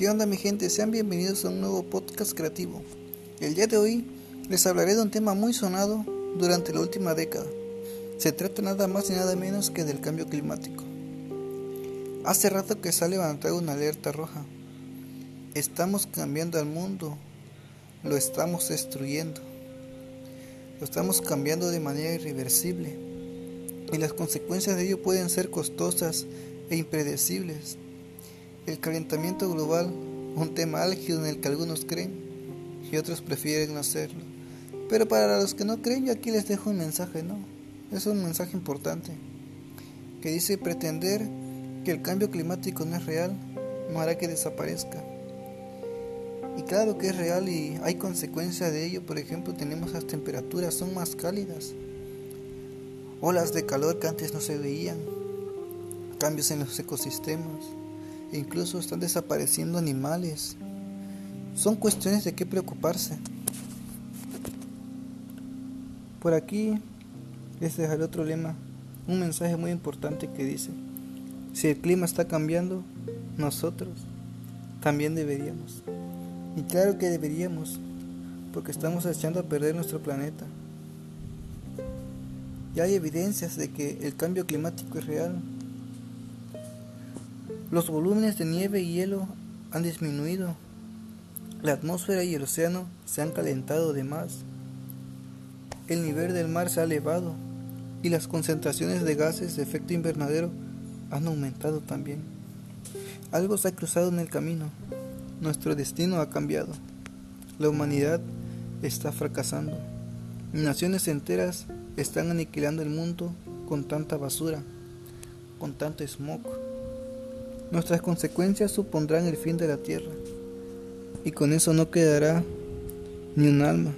¿Qué onda mi gente? Sean bienvenidos a un nuevo podcast creativo. El día de hoy les hablaré de un tema muy sonado durante la última década. Se trata nada más y nada menos que del cambio climático. Hace rato que se ha levantado una alerta roja. Estamos cambiando al mundo, lo estamos destruyendo. Lo estamos cambiando de manera irreversible y las consecuencias de ello pueden ser costosas e impredecibles. El calentamiento global, un tema álgido en el que algunos creen y otros prefieren no hacerlo. Pero para los que no creen, yo aquí les dejo un mensaje, ¿no? Es un mensaje importante que dice pretender que el cambio climático no es real no hará que desaparezca. Y claro que es real y hay consecuencias de ello, por ejemplo, tenemos las temperaturas son más cálidas, olas de calor que antes no se veían, cambios en los ecosistemas, incluso están desapareciendo animales. Son cuestiones de qué preocuparse. Por aquí les dejaré otro lema, un mensaje muy importante que dice, si el clima está cambiando, nosotros también deberíamos. Y claro que deberíamos, porque estamos echando a perder nuestro planeta. Ya hay evidencias de que el cambio climático es real. Los volúmenes de nieve y hielo han disminuido. La atmósfera y el océano se han calentado de más. El nivel del mar se ha elevado y las concentraciones de gases de efecto invernadero han aumentado también. Algo se ha cruzado en el camino. Nuestro destino ha cambiado. La humanidad está fracasando. Naciones enteras están aniquilando el mundo con tanta basura, con tanto smog. Nuestras consecuencias supondrán el fin de la tierra. Y con eso no quedará ni un alma.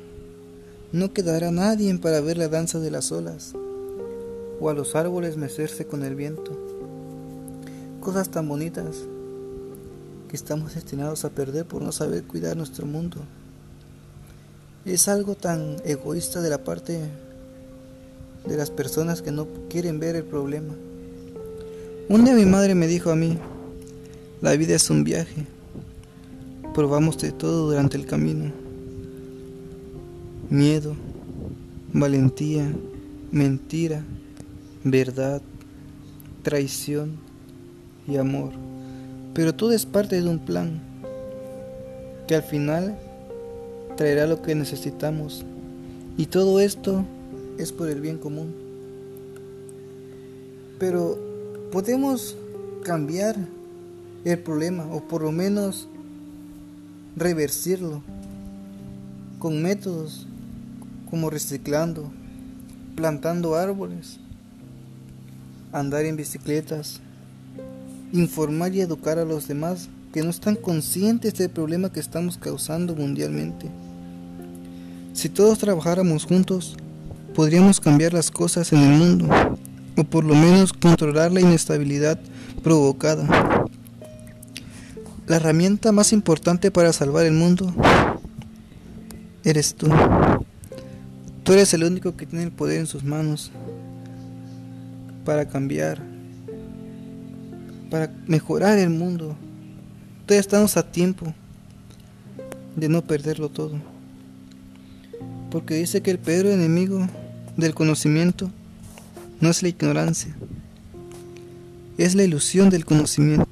No quedará nadie para ver la danza de las olas o a los árboles mecerse con el viento. Cosas tan bonitas que estamos destinados a perder por no saber cuidar nuestro mundo. Es algo tan egoísta de la parte de las personas que no quieren ver el problema. Un día mi madre me dijo a mí, la vida es un viaje. Probamos de todo durante el camino. Miedo, valentía, mentira, verdad, traición y amor. Pero todo es parte de un plan que al final traerá lo que necesitamos. Y todo esto es por el bien común. Pero podemos cambiar el problema o por lo menos reversirlo con métodos como reciclando, plantando árboles, andar en bicicletas, informar y educar a los demás que no están conscientes del problema que estamos causando mundialmente. Si todos trabajáramos juntos, podríamos cambiar las cosas en el mundo, o por lo menos controlar la inestabilidad provocada. La herramienta más importante para salvar el mundo eres tú. Tú eres el único que tiene el poder en sus manos para cambiar, para mejorar el mundo. Todavía estamos a tiempo de no perderlo todo. Porque dice que el peor enemigo del conocimiento no es la ignorancia, es la ilusión del conocimiento.